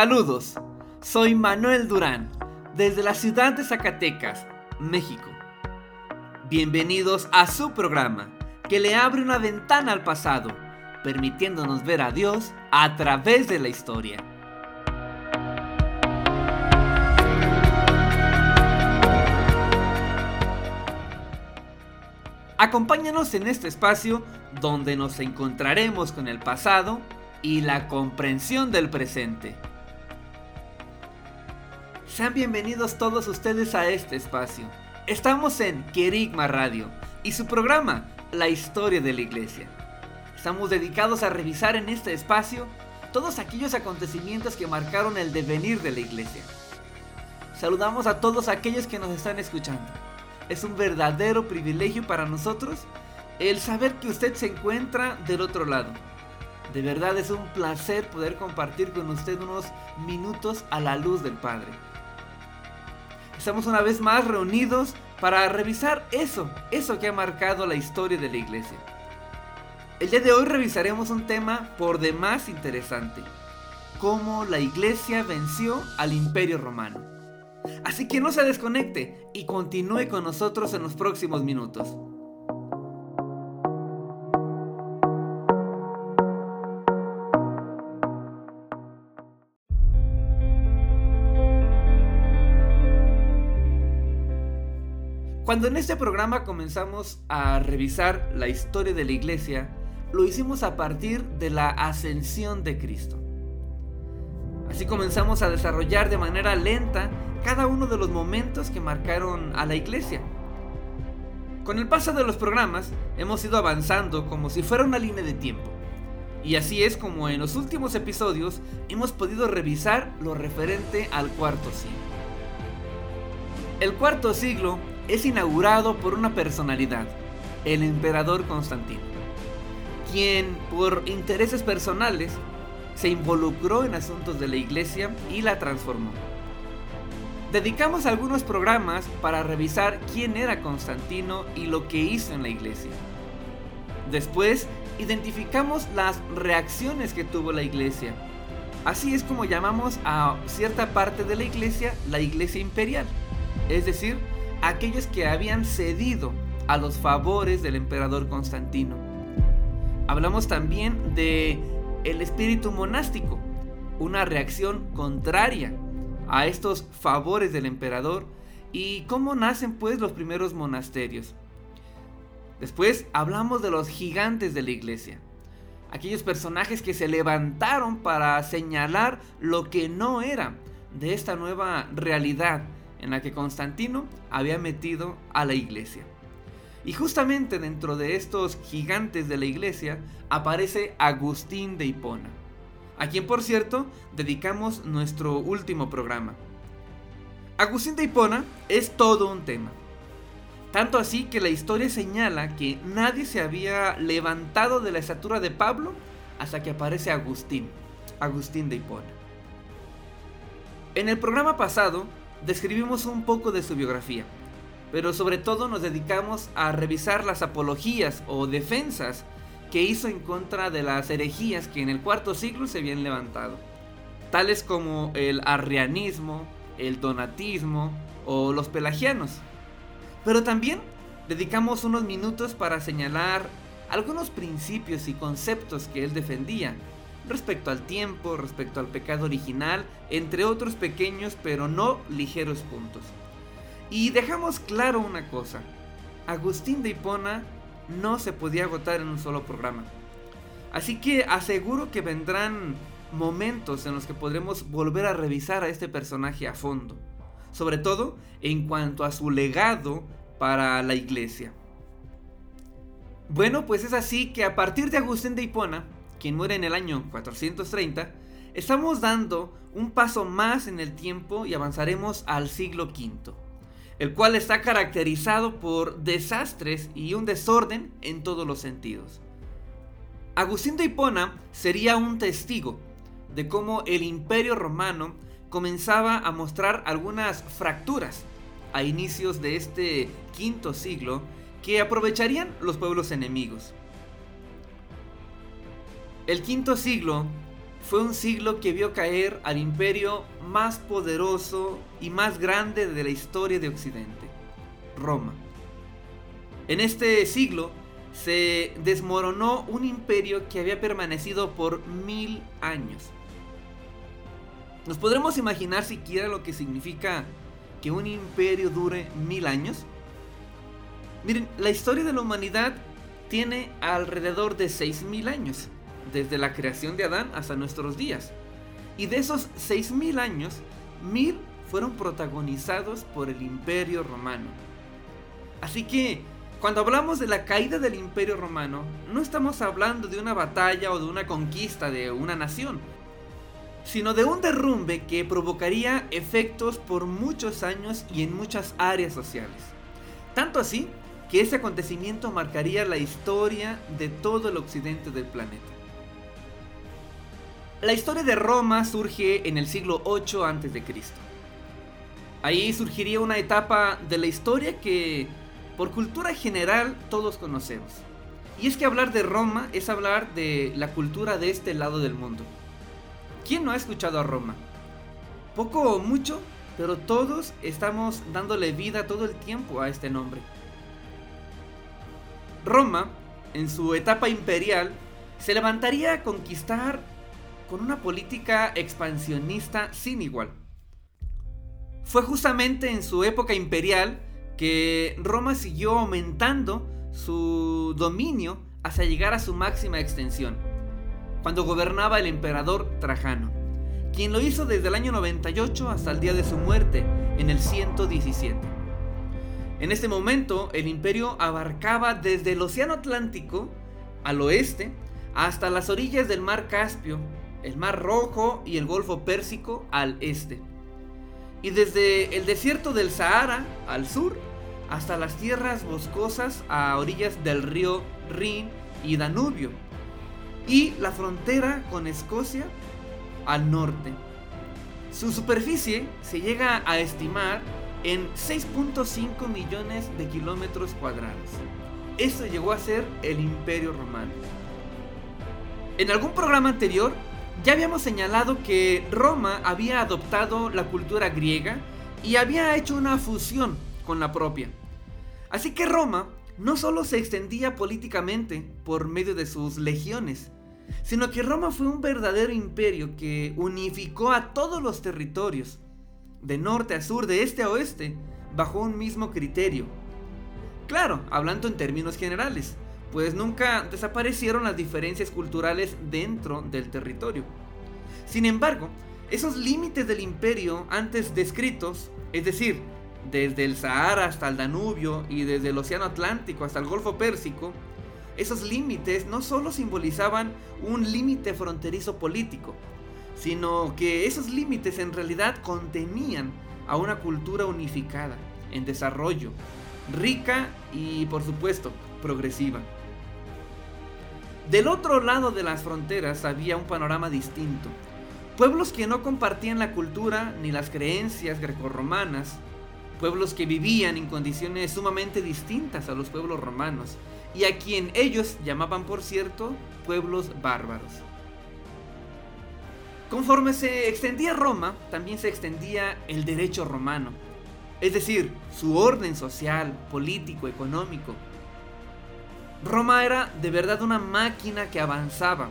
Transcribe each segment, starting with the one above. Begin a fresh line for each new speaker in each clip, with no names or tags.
Saludos, soy Manuel Durán, desde la ciudad de Zacatecas, México. Bienvenidos a su programa, que le abre una ventana al pasado, permitiéndonos ver a Dios a través de la historia. Acompáñanos en este espacio donde nos encontraremos con el pasado y la comprensión del presente. Sean bienvenidos todos ustedes a este espacio. Estamos en Querigma Radio y su programa, La Historia de la Iglesia. Estamos dedicados a revisar en este espacio todos aquellos acontecimientos que marcaron el devenir de la Iglesia. Saludamos a todos aquellos que nos están escuchando. Es un verdadero privilegio para nosotros el saber que usted se encuentra del otro lado. De verdad es un placer poder compartir con usted unos minutos a la luz del Padre. Estamos una vez más reunidos para revisar eso, eso que ha marcado la historia de la iglesia. El día de hoy revisaremos un tema por demás interesante, cómo la iglesia venció al imperio romano. Así que no se desconecte y continúe con nosotros en los próximos minutos. Cuando en este programa comenzamos a revisar la historia de la iglesia, lo hicimos a partir de la ascensión de Cristo. Así comenzamos a desarrollar de manera lenta cada uno de los momentos que marcaron a la iglesia. Con el paso de los programas hemos ido avanzando como si fuera una línea de tiempo. Y así es como en los últimos episodios hemos podido revisar lo referente al cuarto siglo. El cuarto siglo es inaugurado por una personalidad, el emperador Constantino, quien por intereses personales se involucró en asuntos de la iglesia y la transformó. Dedicamos algunos programas para revisar quién era Constantino y lo que hizo en la iglesia. Después, identificamos las reacciones que tuvo la iglesia. Así es como llamamos a cierta parte de la iglesia la iglesia imperial, es decir, aquellos que habían cedido a los favores del emperador Constantino. Hablamos también de el espíritu monástico, una reacción contraria a estos favores del emperador y cómo nacen pues los primeros monasterios. Después hablamos de los gigantes de la iglesia, aquellos personajes que se levantaron para señalar lo que no era de esta nueva realidad en la que Constantino había metido a la iglesia. Y justamente dentro de estos gigantes de la iglesia aparece Agustín de Hipona, a quien por cierto dedicamos nuestro último programa. Agustín de Hipona es todo un tema. Tanto así que la historia señala que nadie se había levantado de la estatura de Pablo hasta que aparece Agustín, Agustín de Hipona. En el programa pasado describimos un poco de su biografía, pero sobre todo nos dedicamos a revisar las apologías o defensas que hizo en contra de las herejías que en el cuarto siglo se habían levantado, tales como el arrianismo, el donatismo o los pelagianos. Pero también dedicamos unos minutos para señalar algunos principios y conceptos que él defendía, respecto al tiempo, respecto al pecado original, entre otros pequeños pero no ligeros puntos. Y dejamos claro una cosa, Agustín de Hipona no se podía agotar en un solo programa. Así que aseguro que vendrán momentos en los que podremos volver a revisar a este personaje a fondo, sobre todo en cuanto a su legado para la iglesia. Bueno, pues es así que a partir de Agustín de Hipona, quien muere en el año 430, estamos dando un paso más en el tiempo y avanzaremos al siglo V, el cual está caracterizado por desastres y un desorden en todos los sentidos. Agustín de Hipona sería un testigo de cómo el imperio romano comenzaba a mostrar algunas fracturas a inicios de este quinto siglo que aprovecharían los pueblos enemigos. El quinto siglo fue un siglo que vio caer al imperio más poderoso y más grande de la historia de Occidente, Roma. En este siglo se desmoronó un imperio que había permanecido por mil años. ¿Nos podremos imaginar siquiera lo que significa que un imperio dure mil años? Miren, la historia de la humanidad tiene alrededor de seis mil años, desde la creación de Adán hasta nuestros días. Y de esos seis mil años, mil fueron protagonizados por el imperio romano. Así que, cuando hablamos de la caída del imperio romano, no estamos hablando de una batalla o de una conquista de una nación, sino de un derrumbe que provocaría efectos por muchos años y en muchas áreas sociales. Tanto así que ese acontecimiento marcaría la historia de todo el occidente del planeta. La historia de Roma surge en el siglo 8 a.C. Ahí surgiría una etapa de la historia que por cultura general todos conocemos. Y es que hablar de Roma es hablar de la cultura de este lado del mundo. ¿Quién no ha escuchado a Roma? Poco o mucho, pero todos estamos dándole vida todo el tiempo a este nombre. Roma, en su etapa imperial, se levantaría a conquistar con una política expansionista sin igual. Fue justamente en su época imperial que Roma siguió aumentando su dominio hasta llegar a su máxima extensión cuando gobernaba el emperador Trajano, quien lo hizo desde el año 98 hasta el día de su muerte, en el 117. En este momento, el imperio abarcaba desde el Océano Atlántico al oeste hasta las orillas del mar Caspio, el mar Rojo y el Golfo Pérsico al este. Y desde el desierto del Sahara al sur hasta las tierras boscosas a orillas del río Rin y Danubio y la frontera con Escocia al norte. Su superficie se llega a estimar en 6.5 millones de kilómetros cuadrados. Eso llegó a ser el Imperio Romano. En algún programa anterior ya habíamos señalado que Roma había adoptado la cultura griega y había hecho una fusión con la propia. Así que Roma no solo se extendía políticamente por medio de sus legiones, sino que Roma fue un verdadero imperio que unificó a todos los territorios, de norte a sur, de este a oeste, bajo un mismo criterio. Claro, hablando en términos generales, pues nunca desaparecieron las diferencias culturales dentro del territorio. Sin embargo, esos límites del imperio antes descritos, es decir, desde el Sahara hasta el Danubio y desde el Océano Atlántico hasta el Golfo Pérsico, esos límites no solo simbolizaban un límite fronterizo político, sino que esos límites en realidad contenían a una cultura unificada, en desarrollo, rica y por supuesto progresiva. Del otro lado de las fronteras había un panorama distinto. Pueblos que no compartían la cultura ni las creencias grecorromanas, pueblos que vivían en condiciones sumamente distintas a los pueblos romanos, y a quien ellos llamaban, por cierto, pueblos bárbaros. Conforme se extendía Roma, también se extendía el derecho romano, es decir, su orden social, político, económico. Roma era de verdad una máquina que avanzaba,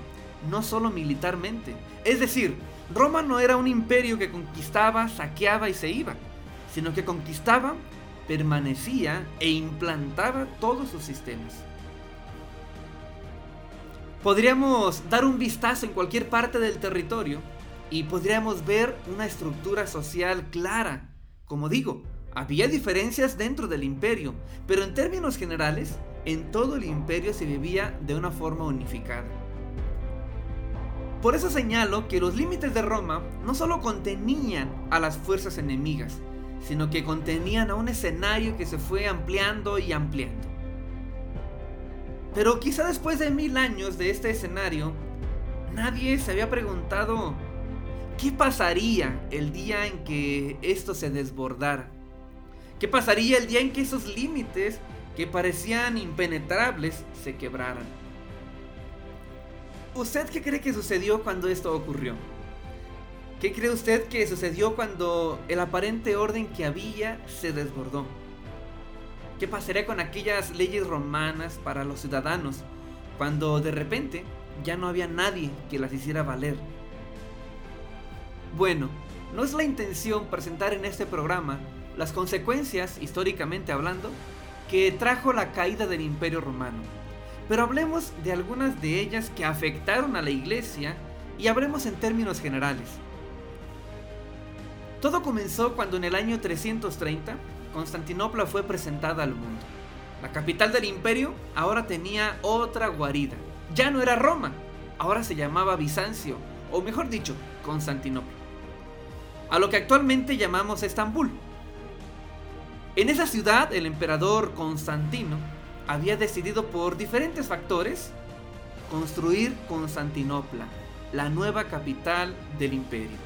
no solo militarmente. Es decir, Roma no era un imperio que conquistaba, saqueaba y se iba, sino que conquistaba, permanecía e implantaba todos sus sistemas. Podríamos dar un vistazo en cualquier parte del territorio y podríamos ver una estructura social clara. Como digo, había diferencias dentro del imperio, pero en términos generales, en todo el imperio se vivía de una forma unificada. Por eso señalo que los límites de Roma no solo contenían a las fuerzas enemigas, sino que contenían a un escenario que se fue ampliando y ampliando. Pero quizá después de mil años de este escenario, nadie se había preguntado qué pasaría el día en que esto se desbordara. ¿Qué pasaría el día en que esos límites que parecían impenetrables se quebraran? ¿Usted qué cree que sucedió cuando esto ocurrió? ¿Qué cree usted que sucedió cuando el aparente orden que había se desbordó? ¿Qué pasaría con aquellas leyes romanas para los ciudadanos cuando de repente ya no había nadie que las hiciera valer? Bueno, no es la intención presentar en este programa las consecuencias, históricamente hablando, que trajo la caída del Imperio Romano. Pero hablemos de algunas de ellas que afectaron a la iglesia y hablemos en términos generales. Todo comenzó cuando en el año 330 Constantinopla fue presentada al mundo. La capital del imperio ahora tenía otra guarida. Ya no era Roma, ahora se llamaba Bizancio, o mejor dicho, Constantinopla. A lo que actualmente llamamos Estambul. En esa ciudad el emperador Constantino había decidido por diferentes factores construir Constantinopla, la nueva capital del imperio.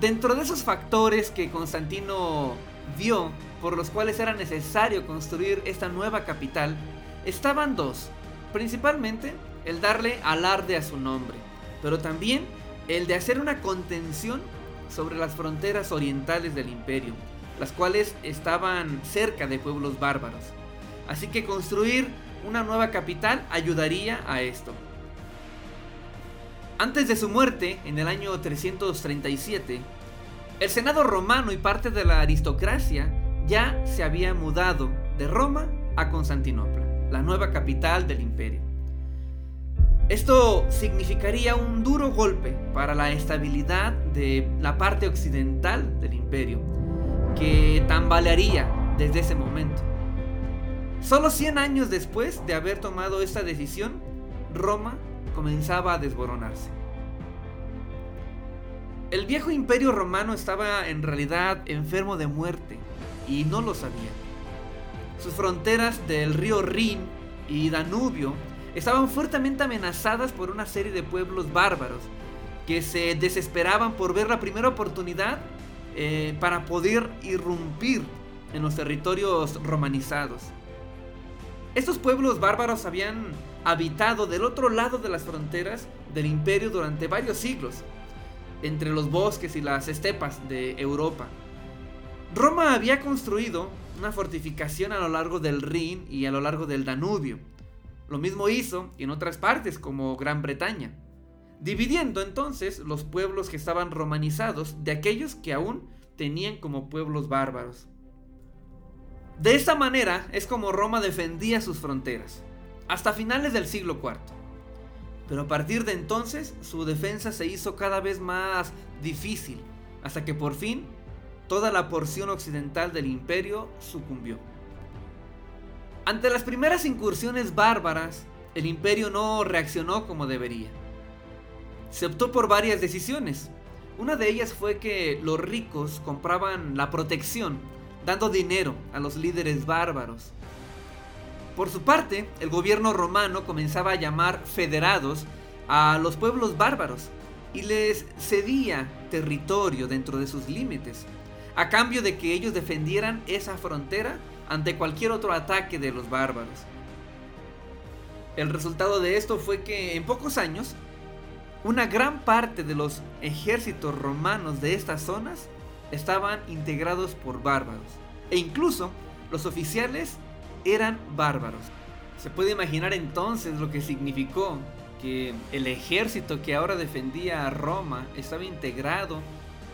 Dentro de esos factores que Constantino vio por los cuales era necesario construir esta nueva capital, estaban dos. Principalmente el darle alarde a su nombre, pero también el de hacer una contención sobre las fronteras orientales del imperio, las cuales estaban cerca de pueblos bárbaros. Así que construir una nueva capital ayudaría a esto. Antes de su muerte, en el año 337, el Senado romano y parte de la aristocracia ya se había mudado de Roma a Constantinopla, la nueva capital del imperio. Esto significaría un duro golpe para la estabilidad de la parte occidental del imperio, que tambalearía desde ese momento. Solo 100 años después de haber tomado esta decisión, Roma comenzaba a desboronarse. El viejo imperio romano estaba en realidad enfermo de muerte y no lo sabía. Sus fronteras del río Rin y Danubio estaban fuertemente amenazadas por una serie de pueblos bárbaros que se desesperaban por ver la primera oportunidad eh, para poder irrumpir en los territorios romanizados. Estos pueblos bárbaros habían habitado del otro lado de las fronteras del imperio durante varios siglos, entre los bosques y las estepas de Europa. Roma había construido una fortificación a lo largo del Rin y a lo largo del Danubio. Lo mismo hizo en otras partes como Gran Bretaña dividiendo entonces los pueblos que estaban romanizados de aquellos que aún tenían como pueblos bárbaros. De esta manera es como Roma defendía sus fronteras, hasta finales del siglo IV. Pero a partir de entonces su defensa se hizo cada vez más difícil, hasta que por fin toda la porción occidental del imperio sucumbió. Ante las primeras incursiones bárbaras, el imperio no reaccionó como debería se optó por varias decisiones. Una de ellas fue que los ricos compraban la protección, dando dinero a los líderes bárbaros. Por su parte, el gobierno romano comenzaba a llamar federados a los pueblos bárbaros y les cedía territorio dentro de sus límites, a cambio de que ellos defendieran esa frontera ante cualquier otro ataque de los bárbaros. El resultado de esto fue que en pocos años una gran parte de los ejércitos romanos de estas zonas estaban integrados por bárbaros. E incluso los oficiales eran bárbaros. Se puede imaginar entonces lo que significó que el ejército que ahora defendía a Roma estaba integrado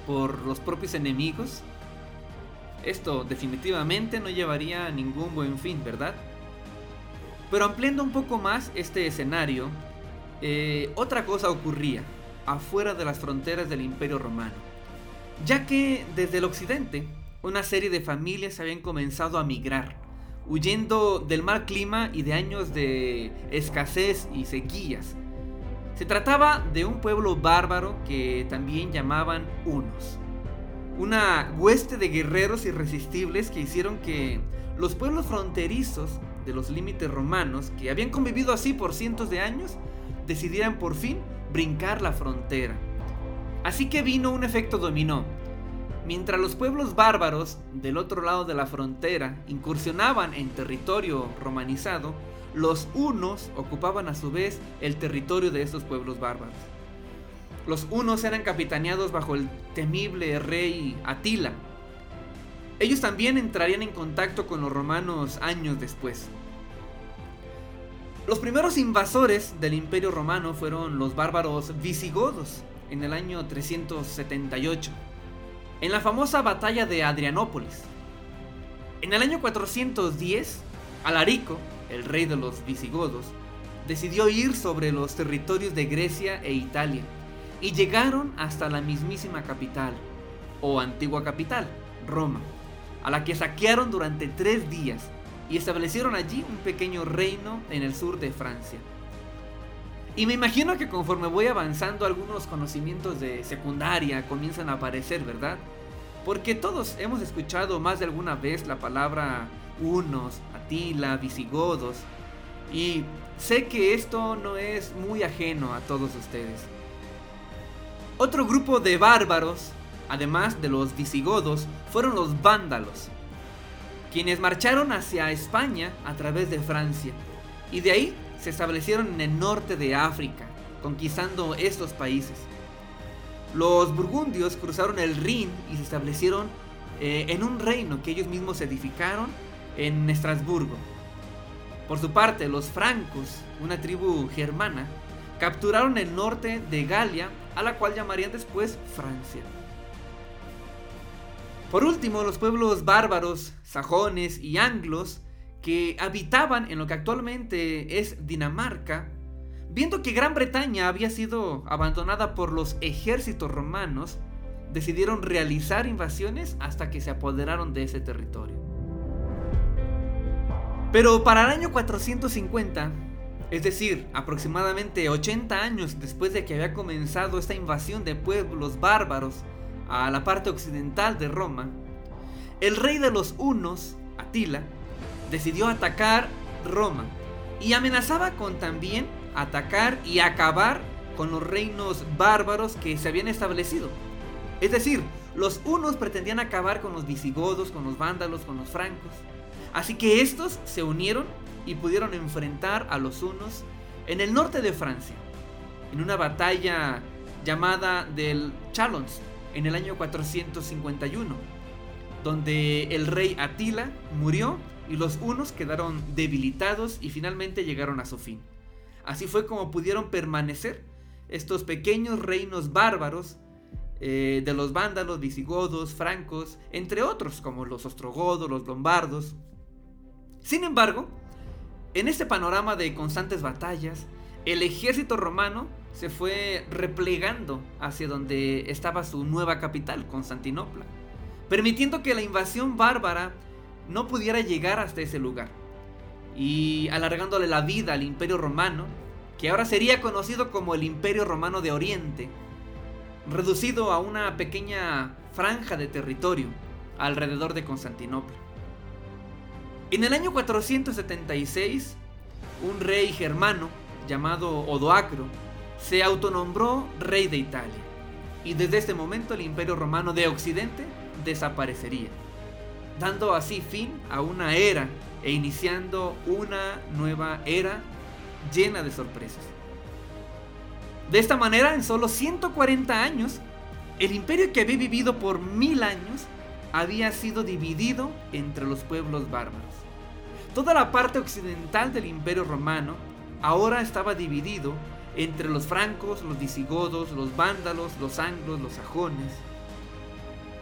por los propios enemigos. Esto definitivamente no llevaría a ningún buen fin, ¿verdad? Pero ampliando un poco más este escenario, eh, otra cosa ocurría afuera de las fronteras del Imperio Romano, ya que desde el occidente una serie de familias habían comenzado a migrar, huyendo del mal clima y de años de escasez y sequías. Se trataba de un pueblo bárbaro que también llamaban unos. Una hueste de guerreros irresistibles que hicieron que los pueblos fronterizos de los límites romanos, que habían convivido así por cientos de años, decidieran por fin brincar la frontera. Así que vino un efecto dominó. Mientras los pueblos bárbaros del otro lado de la frontera incursionaban en territorio romanizado, los unos ocupaban a su vez el territorio de estos pueblos bárbaros. Los unos eran capitaneados bajo el temible rey Atila. Ellos también entrarían en contacto con los romanos años después. Los primeros invasores del imperio romano fueron los bárbaros visigodos en el año 378, en la famosa batalla de Adrianópolis. En el año 410, Alarico, el rey de los visigodos, decidió ir sobre los territorios de Grecia e Italia y llegaron hasta la mismísima capital, o antigua capital, Roma, a la que saquearon durante tres días y establecieron allí un pequeño reino en el sur de Francia. Y me imagino que conforme voy avanzando algunos conocimientos de secundaria comienzan a aparecer, ¿verdad? Porque todos hemos escuchado más de alguna vez la palabra unos, Atila, visigodos. Y sé que esto no es muy ajeno a todos ustedes. Otro grupo de bárbaros, además de los visigodos, fueron los vándalos, quienes marcharon hacia España a través de Francia. Y de ahí se establecieron en el norte de África, conquistando estos países. Los burgundios cruzaron el Rin y se establecieron eh, en un reino que ellos mismos edificaron en Estrasburgo. Por su parte, los francos, una tribu germana, capturaron el norte de Galia, a la cual llamarían después Francia. Por último, los pueblos bárbaros, sajones y anglos, que habitaban en lo que actualmente es Dinamarca, viendo que Gran Bretaña había sido abandonada por los ejércitos romanos, decidieron realizar invasiones hasta que se apoderaron de ese territorio. Pero para el año 450, es decir, aproximadamente 80 años después de que había comenzado esta invasión de pueblos bárbaros a la parte occidental de Roma, el rey de los hunos, Atila, decidió atacar Roma y amenazaba con también atacar y acabar con los reinos bárbaros que se habían establecido. Es decir, los hunos pretendían acabar con los visigodos, con los vándalos, con los francos. Así que estos se unieron y pudieron enfrentar a los hunos en el norte de Francia, en una batalla llamada del Chalons en el año 451, donde el rey Atila murió y los hunos quedaron debilitados y finalmente llegaron a su fin. Así fue como pudieron permanecer estos pequeños reinos bárbaros eh, de los vándalos, visigodos, francos, entre otros como los ostrogodos, los lombardos, sin embargo, en este panorama de constantes batallas, el ejército romano se fue replegando hacia donde estaba su nueva capital, Constantinopla, permitiendo que la invasión bárbara no pudiera llegar hasta ese lugar, y alargándole la vida al imperio romano, que ahora sería conocido como el imperio romano de Oriente, reducido a una pequeña franja de territorio alrededor de Constantinopla. En el año 476, un rey germano llamado Odoacro se autonombró rey de Italia, y desde este momento el imperio romano de Occidente desaparecería, dando así fin a una era e iniciando una nueva era llena de sorpresas. De esta manera, en solo 140 años, el imperio que había vivido por mil años había sido dividido entre los pueblos bárbaros. Toda la parte occidental del imperio romano ahora estaba dividido entre los francos, los visigodos, los vándalos, los anglos, los sajones.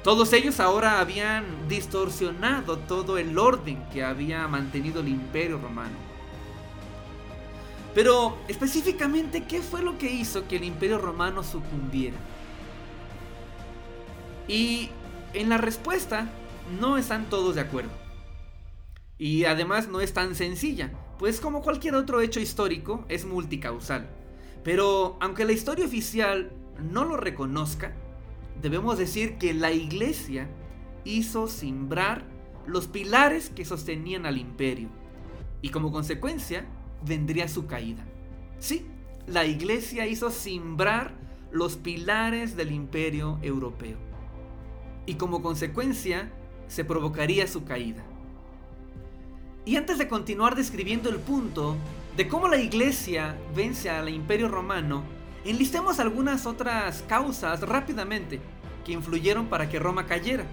Todos ellos ahora habían distorsionado todo el orden que había mantenido el imperio romano. Pero específicamente, ¿qué fue lo que hizo que el imperio romano sucumbiera? Y en la respuesta no están todos de acuerdo. Y además no es tan sencilla, pues como cualquier otro hecho histórico es multicausal. Pero aunque la historia oficial no lo reconozca, debemos decir que la iglesia hizo simbrar los pilares que sostenían al imperio y como consecuencia vendría su caída. Sí, la iglesia hizo simbrar los pilares del imperio europeo y como consecuencia se provocaría su caída. Y antes de continuar describiendo el punto de cómo la iglesia vence al imperio romano, enlistemos algunas otras causas rápidamente que influyeron para que Roma cayera.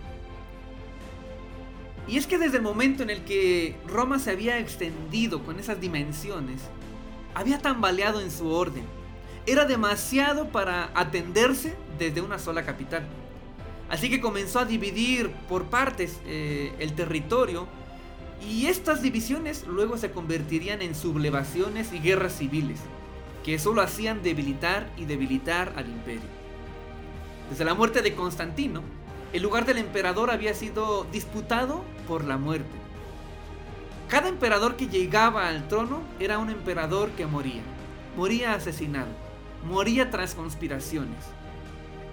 Y es que desde el momento en el que Roma se había extendido con esas dimensiones, había tambaleado en su orden. Era demasiado para atenderse desde una sola capital. Así que comenzó a dividir por partes eh, el territorio y estas divisiones luego se convertirían en sublevaciones y guerras civiles, que solo hacían debilitar y debilitar al imperio. Desde la muerte de Constantino, el lugar del emperador había sido disputado por la muerte. Cada emperador que llegaba al trono era un emperador que moría, moría asesinado, moría tras conspiraciones.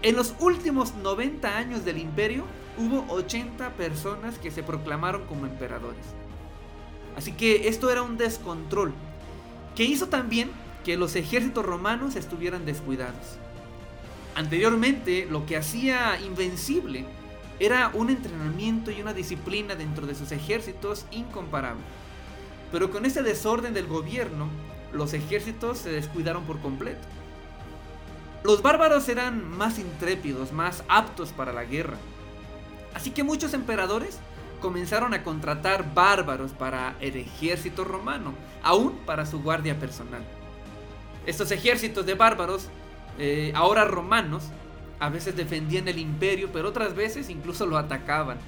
En los últimos 90 años del imperio hubo 80 personas que se proclamaron como emperadores. Así que esto era un descontrol, que hizo también que los ejércitos romanos estuvieran descuidados. Anteriormente, lo que hacía invencible era un entrenamiento y una disciplina dentro de sus ejércitos incomparable. Pero con este desorden del gobierno, los ejércitos se descuidaron por completo. Los bárbaros eran más intrépidos, más aptos para la guerra. Así que muchos emperadores comenzaron a contratar bárbaros para el ejército romano, aún para su guardia personal. Estos ejércitos de bárbaros, eh, ahora romanos, a veces defendían el imperio, pero otras veces incluso lo atacaban.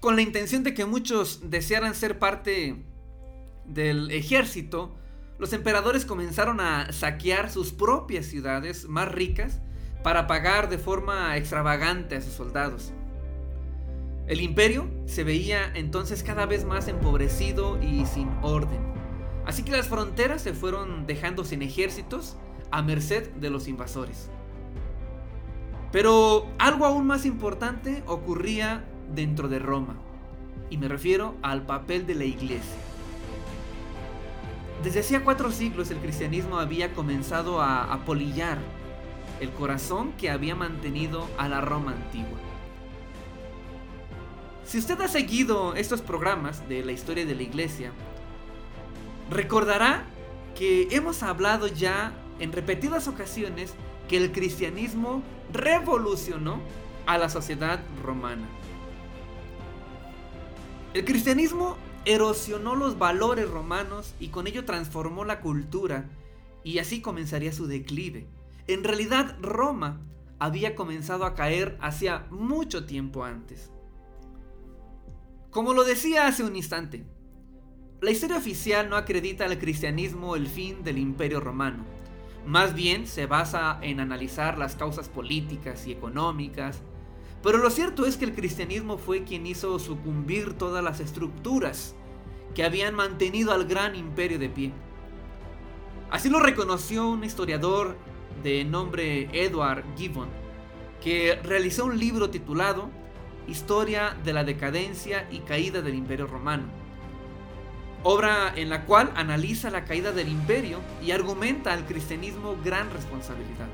Con la intención de que muchos desearan ser parte del ejército, los emperadores comenzaron a saquear sus propias ciudades más ricas para pagar de forma extravagante a sus soldados. El imperio se veía entonces cada vez más empobrecido y sin orden. Así que las fronteras se fueron dejando sin ejércitos a merced de los invasores. Pero algo aún más importante ocurría dentro de Roma, y me refiero al papel de la iglesia. Desde hacía cuatro siglos el cristianismo había comenzado a apolillar el corazón que había mantenido a la Roma antigua. Si usted ha seguido estos programas de la historia de la iglesia, recordará que hemos hablado ya en repetidas ocasiones que el cristianismo revolucionó a la sociedad romana. El cristianismo erosionó los valores romanos y con ello transformó la cultura y así comenzaría su declive. En realidad Roma había comenzado a caer hacía mucho tiempo antes. Como lo decía hace un instante, la historia oficial no acredita al cristianismo el fin del imperio romano. Más bien se basa en analizar las causas políticas y económicas, pero lo cierto es que el cristianismo fue quien hizo sucumbir todas las estructuras que habían mantenido al gran imperio de pie. Así lo reconoció un historiador de nombre Edward Gibbon, que realizó un libro titulado Historia de la decadencia y caída del imperio romano. Obra en la cual analiza la caída del imperio y argumenta al cristianismo gran responsabilidad.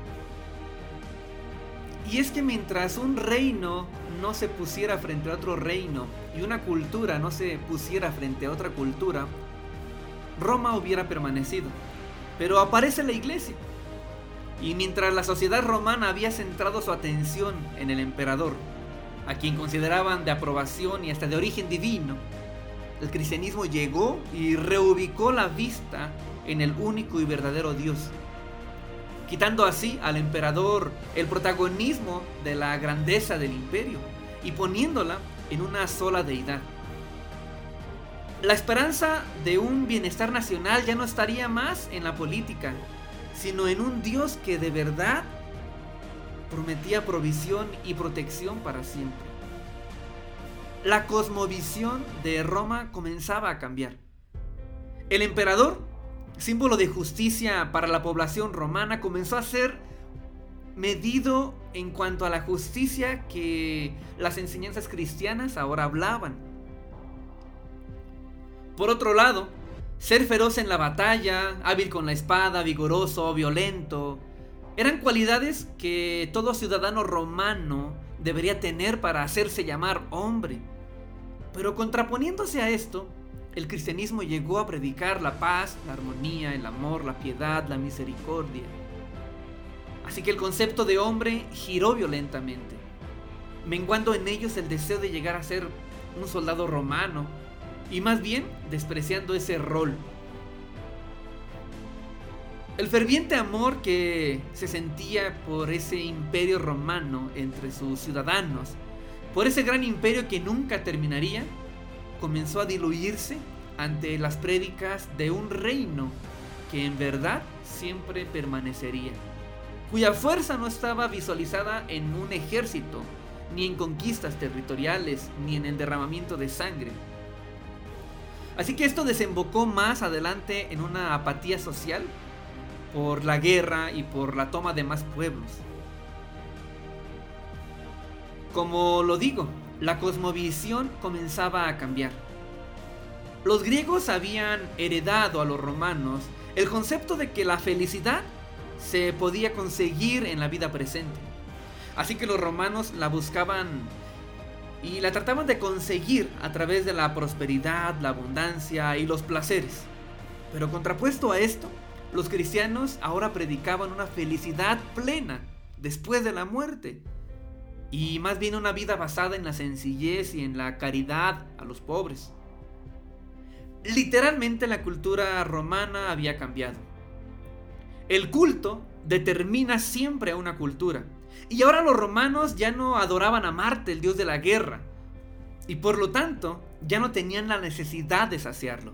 Y es que mientras un reino no se pusiera frente a otro reino y una cultura no se pusiera frente a otra cultura, Roma hubiera permanecido. Pero aparece la iglesia. Y mientras la sociedad romana había centrado su atención en el emperador, a quien consideraban de aprobación y hasta de origen divino, el cristianismo llegó y reubicó la vista en el único y verdadero Dios, quitando así al emperador el protagonismo de la grandeza del imperio y poniéndola en una sola deidad. La esperanza de un bienestar nacional ya no estaría más en la política, sino en un Dios que de verdad prometía provisión y protección para siempre. La cosmovisión de Roma comenzaba a cambiar. El emperador símbolo de justicia para la población romana, comenzó a ser medido en cuanto a la justicia que las enseñanzas cristianas ahora hablaban. Por otro lado, ser feroz en la batalla, hábil con la espada, vigoroso, violento, eran cualidades que todo ciudadano romano debería tener para hacerse llamar hombre. Pero contraponiéndose a esto, el cristianismo llegó a predicar la paz, la armonía, el amor, la piedad, la misericordia. Así que el concepto de hombre giró violentamente, menguando en ellos el deseo de llegar a ser un soldado romano y más bien despreciando ese rol. El ferviente amor que se sentía por ese imperio romano entre sus ciudadanos, por ese gran imperio que nunca terminaría, comenzó a diluirse ante las prédicas de un reino que en verdad siempre permanecería, cuya fuerza no estaba visualizada en un ejército, ni en conquistas territoriales, ni en el derramamiento de sangre. Así que esto desembocó más adelante en una apatía social por la guerra y por la toma de más pueblos. Como lo digo, la cosmovisión comenzaba a cambiar. Los griegos habían heredado a los romanos el concepto de que la felicidad se podía conseguir en la vida presente. Así que los romanos la buscaban y la trataban de conseguir a través de la prosperidad, la abundancia y los placeres. Pero contrapuesto a esto, los cristianos ahora predicaban una felicidad plena después de la muerte. Y más bien una vida basada en la sencillez y en la caridad a los pobres. Literalmente la cultura romana había cambiado. El culto determina siempre a una cultura. Y ahora los romanos ya no adoraban a Marte, el dios de la guerra. Y por lo tanto, ya no tenían la necesidad de saciarlo.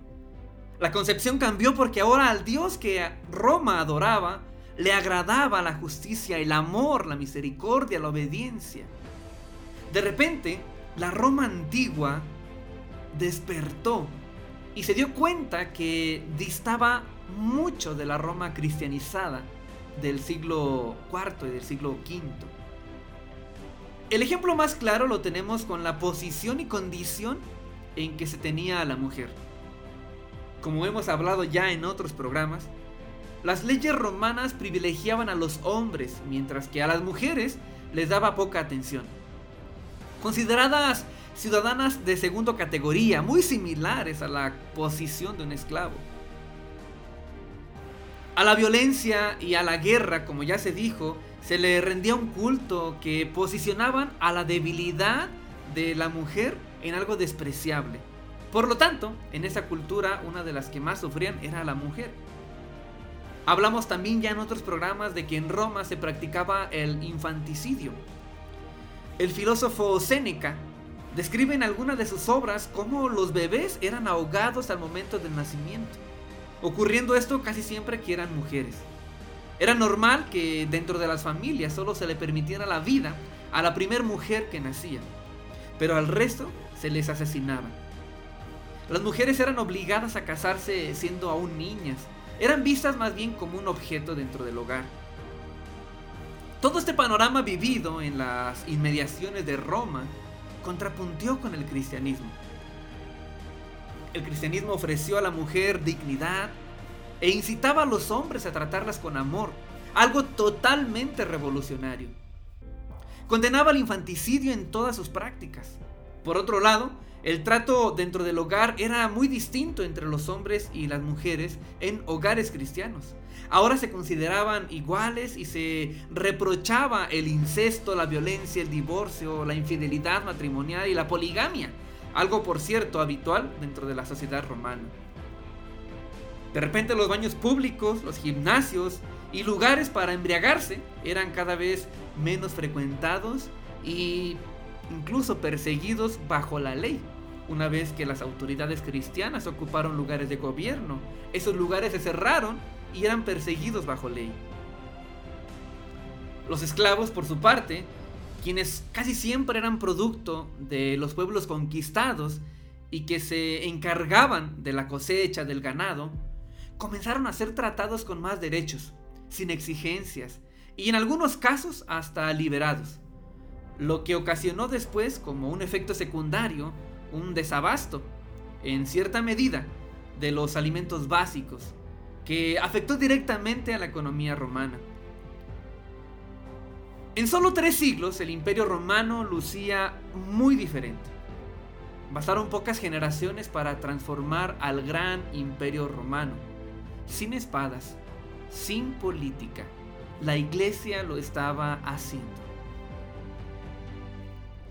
La concepción cambió porque ahora al Dios que Roma adoraba le agradaba la justicia, el amor, la misericordia, la obediencia. De repente, la Roma antigua despertó y se dio cuenta que distaba mucho de la Roma cristianizada del siglo IV y del siglo V. El ejemplo más claro lo tenemos con la posición y condición en que se tenía a la mujer. Como hemos hablado ya en otros programas, las leyes romanas privilegiaban a los hombres, mientras que a las mujeres les daba poca atención. Consideradas ciudadanas de segunda categoría, muy similares a la posición de un esclavo. A la violencia y a la guerra, como ya se dijo, se le rendía un culto que posicionaban a la debilidad de la mujer en algo despreciable. Por lo tanto, en esa cultura una de las que más sufrían era la mujer. Hablamos también ya en otros programas de que en Roma se practicaba el infanticidio. El filósofo Séneca describe en alguna de sus obras cómo los bebés eran ahogados al momento del nacimiento, ocurriendo esto casi siempre que eran mujeres. Era normal que dentro de las familias solo se le permitiera la vida a la primer mujer que nacía, pero al resto se les asesinaba. Las mujeres eran obligadas a casarse siendo aún niñas. Eran vistas más bien como un objeto dentro del hogar. Todo este panorama vivido en las inmediaciones de Roma contrapuntió con el cristianismo. El cristianismo ofreció a la mujer dignidad e incitaba a los hombres a tratarlas con amor, algo totalmente revolucionario. Condenaba el infanticidio en todas sus prácticas. Por otro lado, el trato dentro del hogar era muy distinto entre los hombres y las mujeres en hogares cristianos. Ahora se consideraban iguales y se reprochaba el incesto, la violencia, el divorcio, la infidelidad matrimonial y la poligamia, algo por cierto habitual dentro de la sociedad romana. De repente los baños públicos, los gimnasios y lugares para embriagarse eran cada vez menos frecuentados y incluso perseguidos bajo la ley. Una vez que las autoridades cristianas ocuparon lugares de gobierno, esos lugares se cerraron y eran perseguidos bajo ley. Los esclavos, por su parte, quienes casi siempre eran producto de los pueblos conquistados y que se encargaban de la cosecha del ganado, comenzaron a ser tratados con más derechos, sin exigencias, y en algunos casos hasta liberados, lo que ocasionó después como un efecto secundario un desabasto, en cierta medida, de los alimentos básicos, que afectó directamente a la economía romana. En solo tres siglos el imperio romano lucía muy diferente. Bastaron pocas generaciones para transformar al gran imperio romano. Sin espadas, sin política, la iglesia lo estaba haciendo.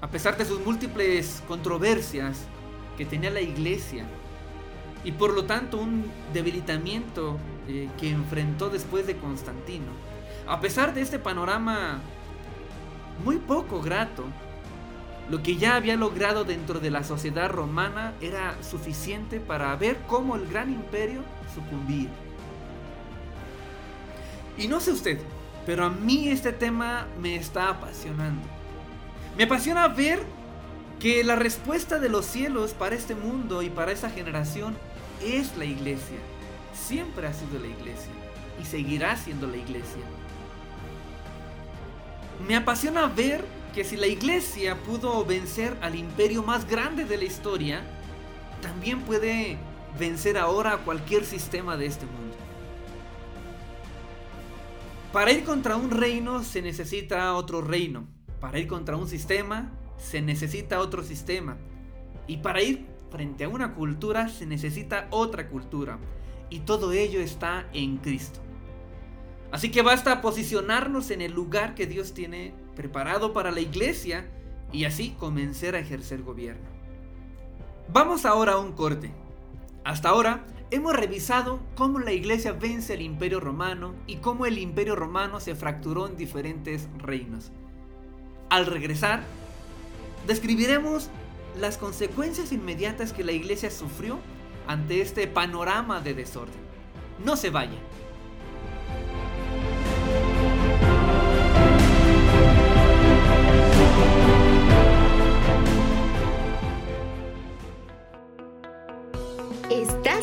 A pesar de sus múltiples controversias que tenía la iglesia y por lo tanto un debilitamiento eh, que enfrentó después de Constantino, a pesar de este panorama muy poco grato, lo que ya había logrado dentro de la sociedad romana era suficiente para ver cómo el gran imperio sucumbía. Y no sé usted, pero a mí este tema me está apasionando. Me apasiona ver que la respuesta de los cielos para este mundo y para esta generación es la iglesia. Siempre ha sido la iglesia y seguirá siendo la iglesia. Me apasiona ver que si la iglesia pudo vencer al imperio más grande de la historia, también puede vencer ahora a cualquier sistema de este mundo. Para ir contra un reino se necesita otro reino. Para ir contra un sistema se necesita otro sistema. Y para ir frente a una cultura se necesita otra cultura. Y todo ello está en Cristo. Así que basta posicionarnos en el lugar que Dios tiene preparado para la iglesia y así comenzar a ejercer gobierno. Vamos ahora a un corte. Hasta ahora hemos revisado cómo la iglesia vence al imperio romano y cómo el imperio romano se fracturó en diferentes reinos. Al regresar, describiremos las consecuencias inmediatas que la iglesia sufrió ante este panorama de desorden. No se vaya.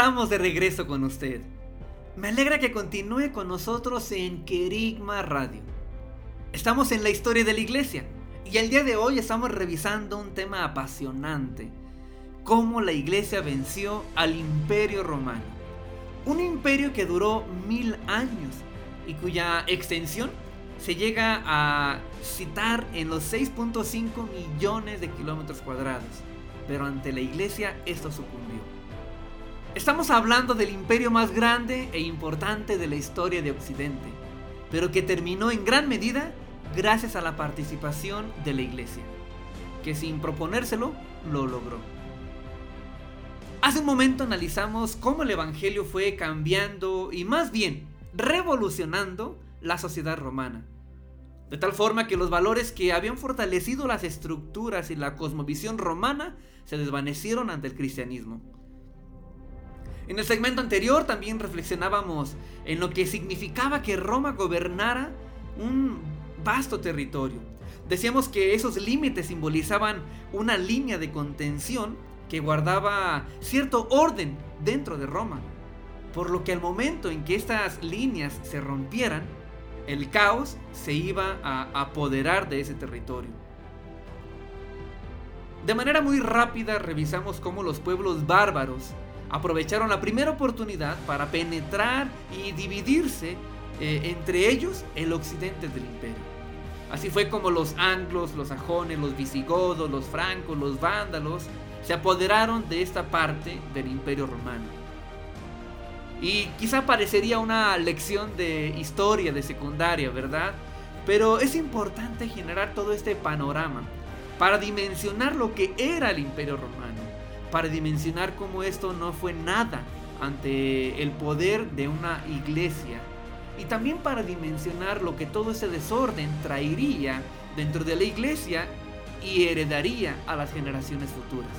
Estamos de regreso con usted. Me alegra que continúe con nosotros en Querigma Radio. Estamos en la historia de la iglesia y el día de hoy estamos revisando un tema apasionante. Cómo la iglesia venció al imperio romano. Un imperio que duró mil años y cuya extensión se llega a citar en los 6.5 millones de kilómetros cuadrados. Pero ante la iglesia esto sucumbió. Estamos hablando del imperio más grande e importante de la historia de Occidente, pero que terminó en gran medida gracias a la participación de la iglesia, que sin proponérselo lo logró. Hace un momento analizamos cómo el Evangelio fue cambiando y más bien revolucionando la sociedad romana, de tal forma que los valores que habían fortalecido las estructuras y la cosmovisión romana se desvanecieron ante el cristianismo. En el segmento anterior también reflexionábamos en lo que significaba que Roma gobernara un vasto territorio. Decíamos que esos límites simbolizaban una línea de contención que guardaba cierto orden dentro de Roma. Por lo que al momento en que estas líneas se rompieran, el caos se iba a apoderar de ese territorio. De manera muy rápida revisamos cómo los pueblos bárbaros aprovecharon la primera oportunidad para penetrar y dividirse eh, entre ellos el occidente del imperio. Así fue como los anglos, los sajones, los visigodos, los francos, los vándalos se apoderaron de esta parte del imperio romano. Y quizá parecería una lección de historia de secundaria, ¿verdad? Pero es importante generar todo este panorama para dimensionar lo que era el imperio romano para dimensionar cómo esto no fue nada ante el poder de una iglesia y también para dimensionar lo que todo ese desorden traería dentro de la iglesia y heredaría a las generaciones futuras.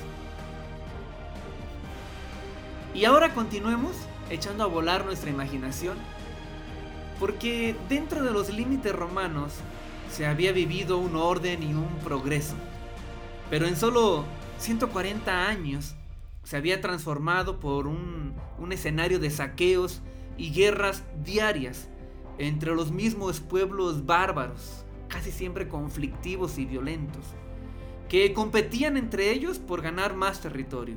Y ahora continuemos echando a volar nuestra imaginación, porque dentro de los límites romanos se había vivido un orden y un progreso, pero en solo 140 años se había transformado por un, escenario de saqueos y guerras diarias entre los mismos pueblos bárbaros, casi siempre conflictivos y violentos, que competían entre ellos por ganar más territorio.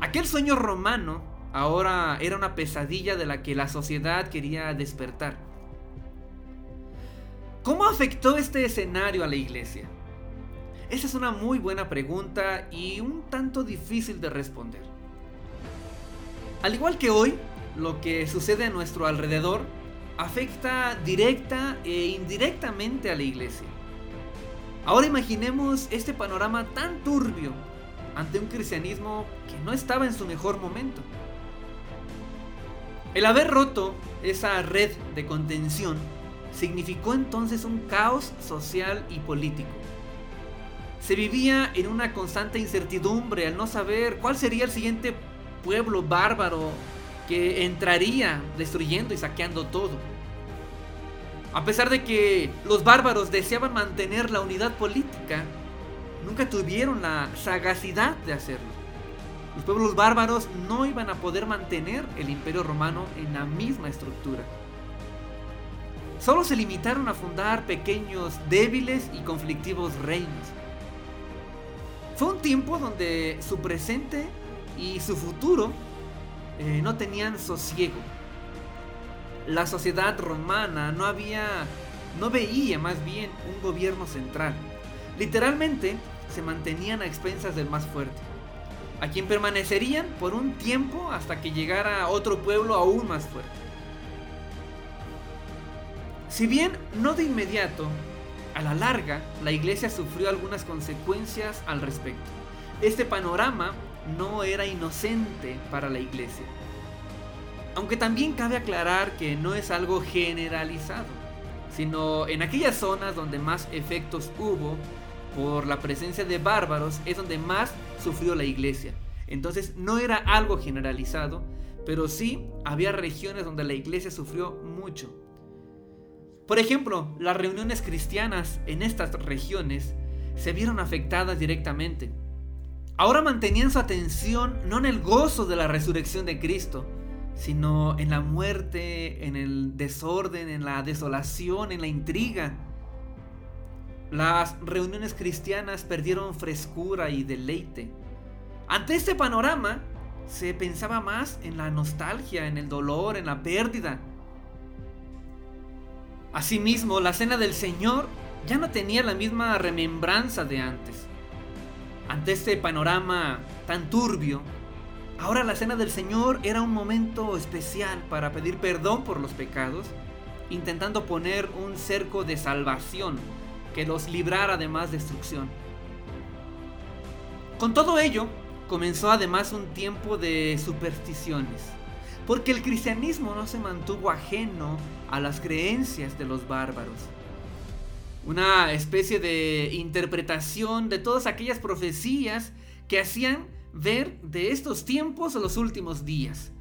Aquel sueño romano ahora era una pesadilla de la que la sociedad quería despertar. ¿Cómo afectó este escenario a la iglesia? Esa es una muy buena pregunta y un tanto difícil de responder. Al igual que hoy, lo que sucede a nuestro alrededor afecta directa e indirectamente a la iglesia. Ahora imaginemos este panorama tan turbio ante un cristianismo que no estaba en su mejor momento. El haber roto esa red de contención significó entonces un caos social y político. Se vivía en una constante incertidumbre al no saber cuál sería el siguiente pueblo bárbaro que entraría destruyendo y saqueando todo. A pesar de que los bárbaros deseaban mantener la unidad política, nunca tuvieron la sagacidad de hacerlo. Los pueblos bárbaros no iban a poder mantener el imperio romano en la misma estructura. Solo se limitaron a fundar pequeños, débiles y conflictivos reinos. Fue un tiempo donde su presente y su futuro eh, no tenían sosiego. La sociedad romana no había, no veía más bien un gobierno central. Literalmente se mantenían a expensas del más fuerte, a quien permanecerían por un tiempo hasta que llegara otro pueblo aún más fuerte. Si bien no de inmediato, a la larga la iglesia sufrió algunas consecuencias al respecto. Este panorama no era inocente para la iglesia. Aunque también cabe aclarar que no es algo generalizado, sino en aquellas zonas donde más efectos hubo por la presencia de bárbaros es donde más sufrió la iglesia. Entonces no era algo generalizado, pero sí había regiones donde la iglesia sufrió mucho. Por ejemplo, las reuniones cristianas en estas regiones se vieron afectadas directamente. Ahora mantenían su atención no en el gozo de la resurrección de Cristo, sino en la muerte, en el desorden, en la desolación, en la intriga. Las reuniones cristianas perdieron frescura y deleite. Ante este panorama, se pensaba más en la nostalgia, en el dolor, en la pérdida. Asimismo, la cena del Señor ya no tenía la misma remembranza de antes. Ante este panorama tan turbio, ahora la cena del Señor era un momento especial para pedir perdón por los pecados, intentando poner un cerco de salvación que los librara de más destrucción. Con todo ello, comenzó además un tiempo de supersticiones, porque el cristianismo no se mantuvo ajeno a las creencias de los bárbaros una especie de interpretación de todas aquellas profecías que hacían ver de estos tiempos los últimos días.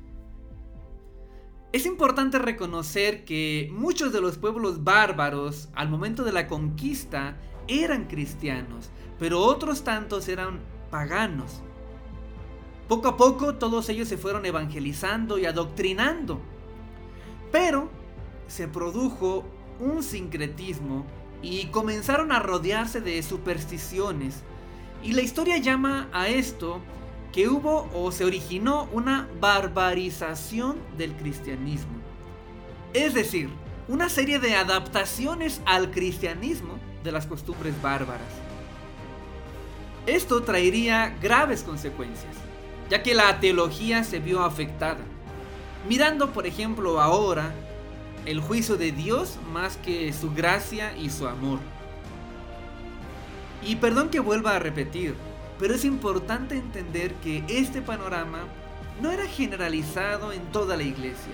Es importante reconocer que muchos de los pueblos bárbaros al momento de la conquista eran cristianos, pero otros tantos eran paganos. Poco a poco todos ellos se fueron evangelizando y adoctrinando, pero se produjo un sincretismo y comenzaron a rodearse de supersticiones. Y la historia llama a esto que hubo o se originó una barbarización del cristianismo. Es decir, una serie de adaptaciones al cristianismo de las costumbres bárbaras. Esto traería graves consecuencias, ya que la teología se vio afectada. Mirando, por ejemplo, ahora el juicio de Dios más que su gracia y su amor. Y perdón que vuelva a repetir, pero es importante entender que este panorama no era generalizado en toda la iglesia.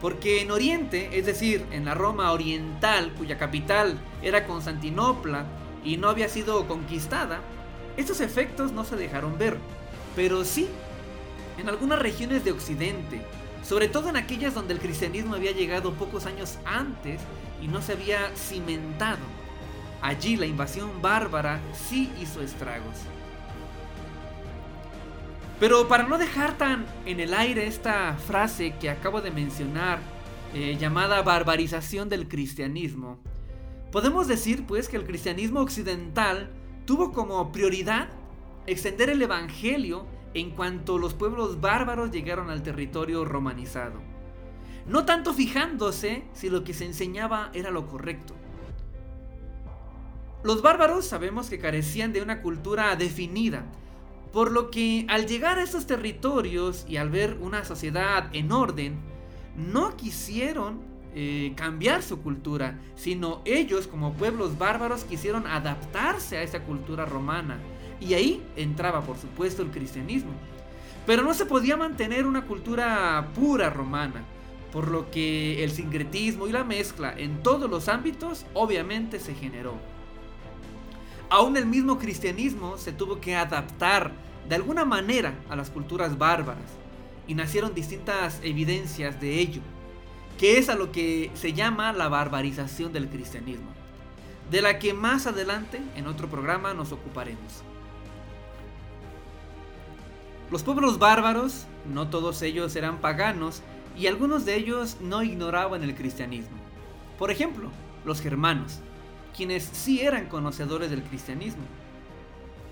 Porque en Oriente, es decir, en la Roma oriental, cuya capital era Constantinopla y no había sido conquistada, estos efectos no se dejaron ver, pero sí en algunas regiones de Occidente, sobre todo en aquellas donde el cristianismo había llegado pocos años antes y no se había cimentado. Allí la invasión bárbara sí hizo estragos. Pero para no dejar tan en el aire esta frase que acabo de mencionar, eh, llamada barbarización del cristianismo, podemos decir pues que el cristianismo occidental tuvo como prioridad extender el Evangelio en cuanto los pueblos bárbaros llegaron al territorio romanizado. No tanto fijándose si lo que se enseñaba era lo correcto. Los bárbaros sabemos que carecían de una cultura definida, por lo que al llegar a esos territorios y al ver una sociedad en orden, no quisieron eh, cambiar su cultura, sino ellos como pueblos bárbaros quisieron adaptarse a esa cultura romana. Y ahí entraba por supuesto el cristianismo. Pero no se podía mantener una cultura pura romana, por lo que el sincretismo y la mezcla en todos los ámbitos obviamente se generó. Aún el mismo cristianismo se tuvo que adaptar de alguna manera a las culturas bárbaras y nacieron distintas evidencias de ello, que es a lo que se llama la barbarización del cristianismo, de la que más adelante en otro programa nos ocuparemos. Los pueblos bárbaros, no todos ellos eran paganos, y algunos de ellos no ignoraban el cristianismo. Por ejemplo, los germanos, quienes sí eran conocedores del cristianismo.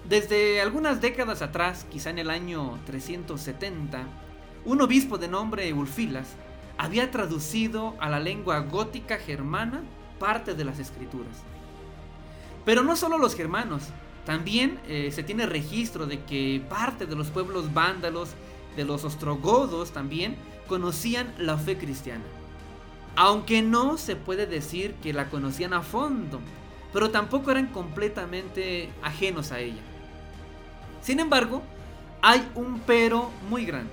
Desde algunas décadas atrás, quizá en el año 370, un obispo de nombre Ulfilas había traducido a la lengua gótica germana parte de las escrituras. Pero no solo los germanos, también eh, se tiene registro de que parte de los pueblos vándalos, de los ostrogodos también, conocían la fe cristiana. Aunque no se puede decir que la conocían a fondo, pero tampoco eran completamente ajenos a ella. Sin embargo, hay un pero muy grande.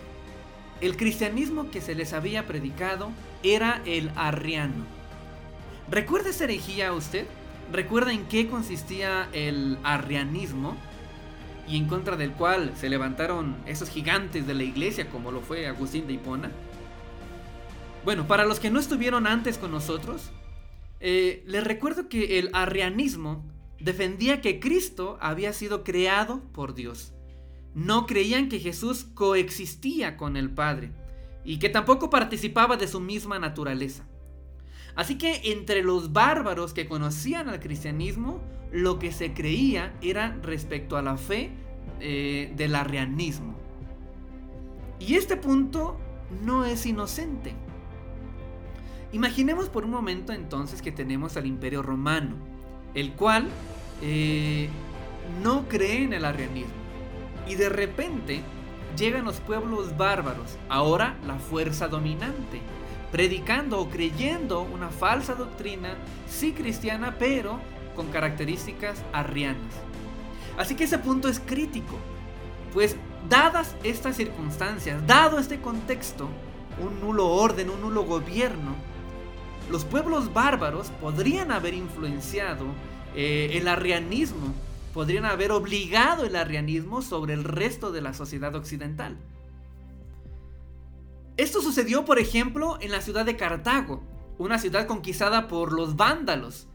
El cristianismo que se les había predicado era el arriano. ¿Recuerda esa herejía usted? ¿Recuerda en qué consistía el arrianismo? Y en contra del cual se levantaron esos gigantes de la iglesia como lo fue Agustín de Hipona. Bueno, para los que no estuvieron antes con nosotros, eh, les recuerdo que el arrianismo defendía que Cristo había sido creado por Dios. No creían que Jesús coexistía con el Padre y que tampoco participaba de su misma naturaleza. Así que entre los bárbaros que conocían al cristianismo, lo que se creía era respecto a la fe eh, del arrianismo. Y este punto no es inocente. Imaginemos por un momento entonces que tenemos al imperio romano, el cual eh, no cree en el arrianismo. Y de repente llegan los pueblos bárbaros, ahora la fuerza dominante, predicando o creyendo una falsa doctrina, sí cristiana, pero con características arrianas. Así que ese punto es crítico, pues dadas estas circunstancias, dado este contexto, un nulo orden, un nulo gobierno, los pueblos bárbaros podrían haber influenciado eh, el arrianismo, podrían haber obligado el arrianismo sobre el resto de la sociedad occidental. Esto sucedió, por ejemplo, en la ciudad de Cartago, una ciudad conquistada por los vándalos,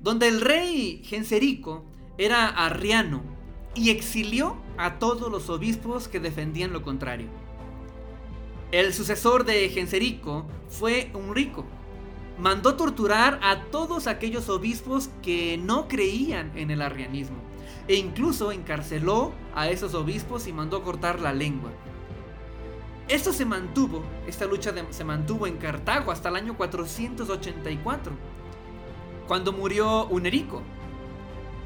donde el rey Genserico era arriano y exilió a todos los obispos que defendían lo contrario. El sucesor de Genserico fue un rico, mandó torturar a todos aquellos obispos que no creían en el arrianismo e incluso encarceló a esos obispos y mandó cortar la lengua. Esto se mantuvo, esta lucha se mantuvo en Cartago hasta el año 484, cuando murió Unerico.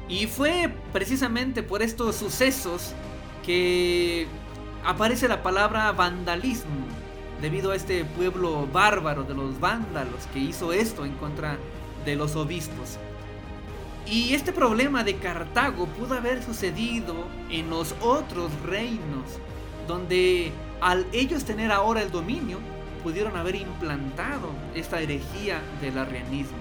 Y fue precisamente por estos sucesos que aparece la palabra vandalismo debido a este pueblo bárbaro de los vándalos que hizo esto en contra de los obispos. Y este problema de Cartago pudo haber sucedido en los otros reinos donde al ellos tener ahora el dominio, pudieron haber implantado esta herejía del arrianismo.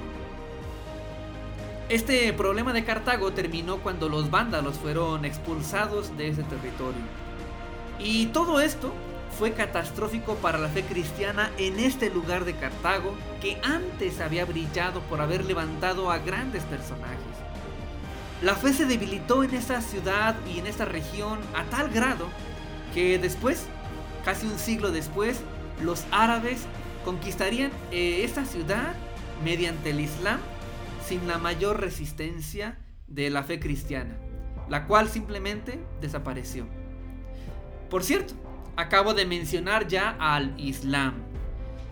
Este problema de Cartago terminó cuando los vándalos fueron expulsados de ese territorio. Y todo esto fue catastrófico para la fe cristiana en este lugar de Cartago, que antes había brillado por haber levantado a grandes personajes. La fe se debilitó en esta ciudad y en esta región a tal grado que después, casi un siglo después, los árabes conquistarían eh, esta ciudad mediante el Islam sin la mayor resistencia de la fe cristiana, la cual simplemente desapareció. Por cierto, acabo de mencionar ya al Islam,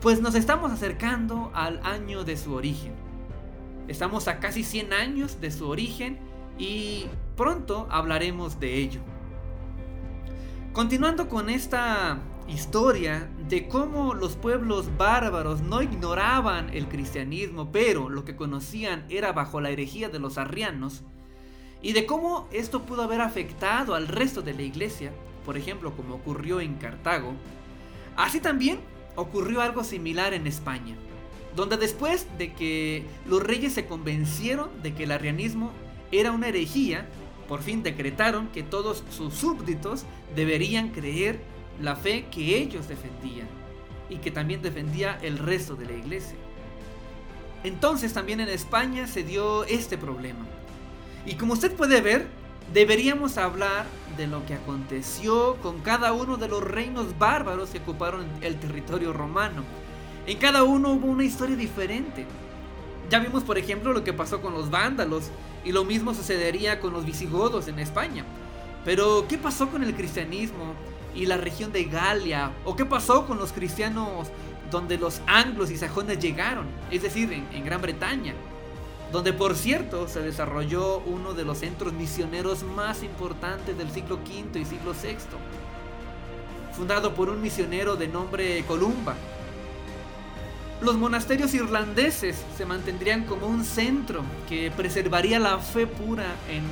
pues nos estamos acercando al año de su origen. Estamos a casi 100 años de su origen y pronto hablaremos de ello. Continuando con esta historia de cómo los pueblos bárbaros no ignoraban el cristianismo, pero lo que conocían era bajo la herejía de los arrianos, y de cómo esto pudo haber afectado al resto de la iglesia, por ejemplo, como ocurrió en Cartago, así también ocurrió algo similar en España, donde después de que los reyes se convencieron de que el arrianismo era una herejía, por fin decretaron que todos sus súbditos deberían creer la fe que ellos defendían y que también defendía el resto de la iglesia. Entonces también en España se dio este problema. Y como usted puede ver, deberíamos hablar de lo que aconteció con cada uno de los reinos bárbaros que ocuparon el territorio romano. En cada uno hubo una historia diferente. Ya vimos, por ejemplo, lo que pasó con los vándalos, y lo mismo sucedería con los visigodos en España. Pero, ¿qué pasó con el cristianismo y la región de Galia? ¿O qué pasó con los cristianos donde los anglos y sajones llegaron? Es decir, en, Gran Bretaña. Donde, por cierto, se desarrolló uno de los centros misioneros más importantes del siglo V y siglo VI. Fundado por un misionero de nombre Columba, los monasterios irlandeses se mantendrían como un centro que preservaría la fe pura en,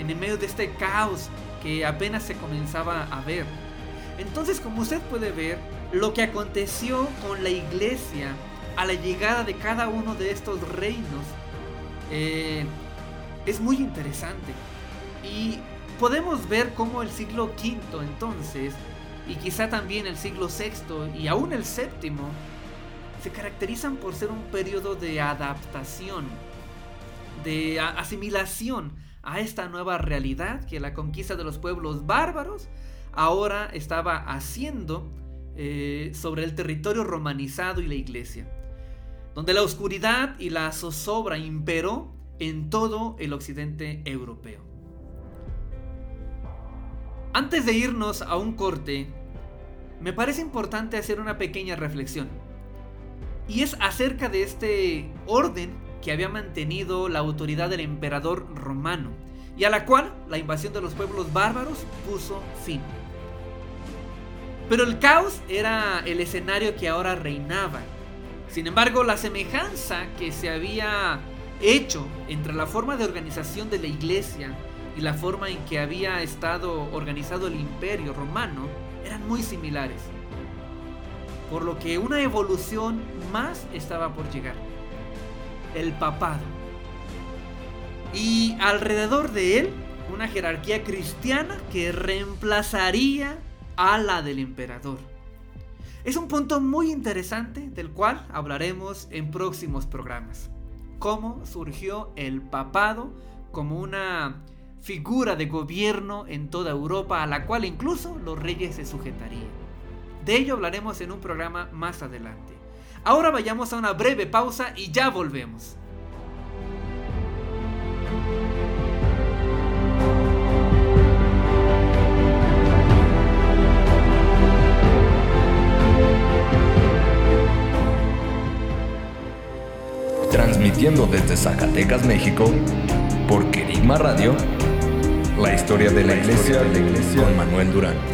en el medio de este caos que apenas se comenzaba a ver. Entonces, como usted puede ver, lo que aconteció con la iglesia a la llegada de cada uno de estos reinos eh, es muy interesante. Y podemos ver cómo el siglo V entonces, y quizá también el siglo VI y aún el séptimo, se caracterizan por ser un periodo de adaptación, de asimilación a esta nueva realidad que la conquista de los pueblos bárbaros ahora estaba haciendo eh, sobre el territorio romanizado y la iglesia, donde la oscuridad y la zozobra imperó en todo el occidente europeo. Antes de irnos a un corte, me parece importante hacer una pequeña reflexión. Y es acerca de este orden que había mantenido la autoridad del emperador romano y a la cual la invasión de los pueblos bárbaros puso fin. Pero el caos era el escenario que ahora reinaba. Sin embargo, la semejanza que se había hecho entre la forma de organización de la iglesia y la forma en que había estado organizado el imperio romano eran muy similares por lo que una evolución más estaba por llegar. El papado. Y alrededor de él, una jerarquía cristiana que reemplazaría a la del emperador. Es un punto muy interesante del cual hablaremos en próximos programas. Cómo surgió el papado como una figura de gobierno en toda Europa a la cual incluso los reyes se sujetarían. De ello hablaremos en un programa más adelante. Ahora vayamos a una breve pausa y ya volvemos.
Transmitiendo desde Zacatecas, México, por Querigma Radio, la historia de la iglesia, de la iglesia con Manuel Durán.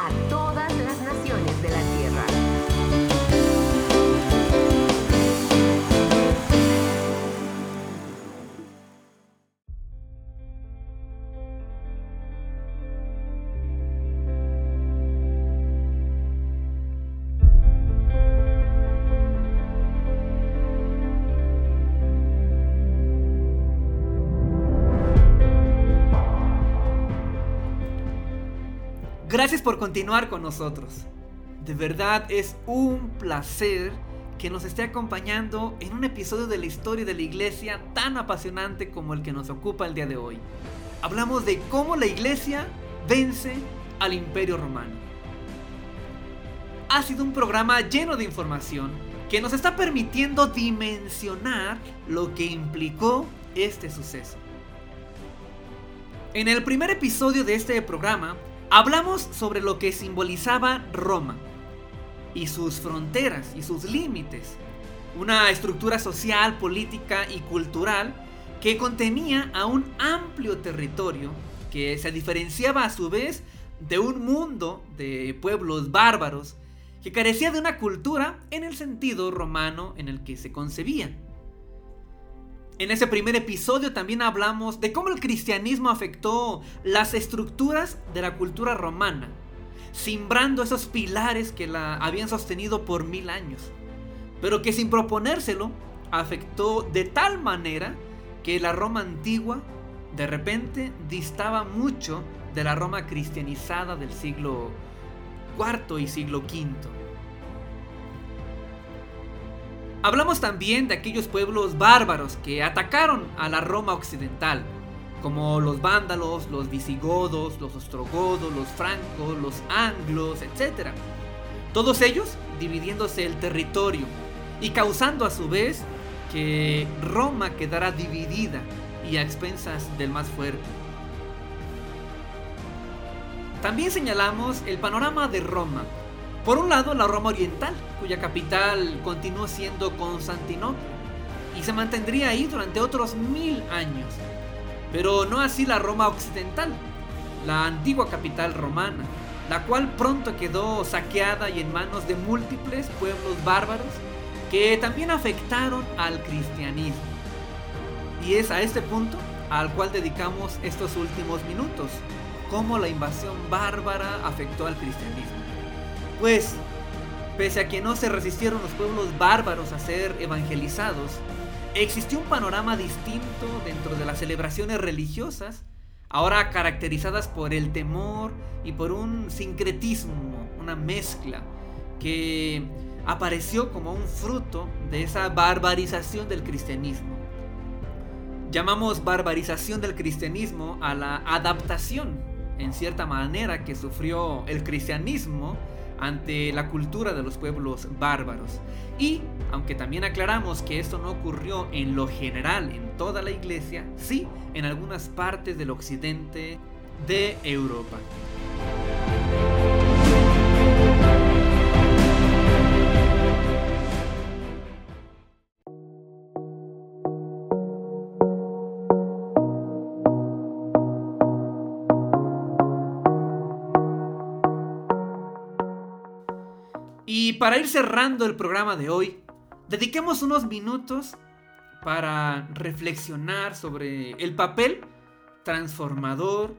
Por continuar con nosotros. De verdad es un placer que nos esté acompañando en un episodio de la historia de la iglesia tan apasionante como el que nos ocupa el día de hoy. Hablamos de cómo la iglesia vence al imperio romano. Ha sido un programa lleno de información que nos está permitiendo dimensionar lo que implicó este suceso. En el primer episodio de este programa Hablamos sobre lo que simbolizaba Roma y sus fronteras y sus límites. Una estructura social, política y cultural que contenía a un amplio territorio que se diferenciaba a su vez de un mundo de pueblos bárbaros que carecía de una cultura en el sentido romano en el que se concebía. En ese primer episodio también hablamos de cómo el cristianismo afectó las estructuras de la cultura romana, simbrando esos pilares que la habían sostenido por mil años, pero que sin proponérselo afectó de tal manera que la Roma antigua de repente distaba mucho de la Roma cristianizada del siglo IV y siglo V. Hablamos también de aquellos pueblos bárbaros que atacaron a la Roma occidental, como los vándalos, los visigodos, los ostrogodos, los francos, los anglos, etc. Todos ellos dividiéndose el territorio y causando a su vez que Roma quedara dividida y a expensas del más fuerte. También señalamos el panorama de Roma por un lado, la Roma Oriental, cuya capital continuó siendo Constantinopla y se mantendría ahí durante otros mil años. Pero no así la Roma Occidental, la antigua capital romana, la cual pronto quedó saqueada y en manos de múltiples pueblos bárbaros que también afectaron al cristianismo. Y es a este punto al cual dedicamos estos últimos minutos, cómo la invasión bárbara afectó al cristianismo. Pues, pese a que no se resistieron los pueblos bárbaros a ser evangelizados, existió un panorama distinto dentro de las celebraciones religiosas, ahora caracterizadas por el temor y por un sincretismo, una mezcla, que apareció como un fruto de esa barbarización del cristianismo. Llamamos barbarización del cristianismo a la adaptación, en cierta manera, que sufrió el cristianismo ante la cultura de los pueblos bárbaros. Y, aunque también aclaramos que esto no ocurrió en lo general en toda la iglesia, sí en algunas partes del occidente de Europa. Para ir cerrando el programa de hoy, dediquemos unos minutos para reflexionar sobre el papel transformador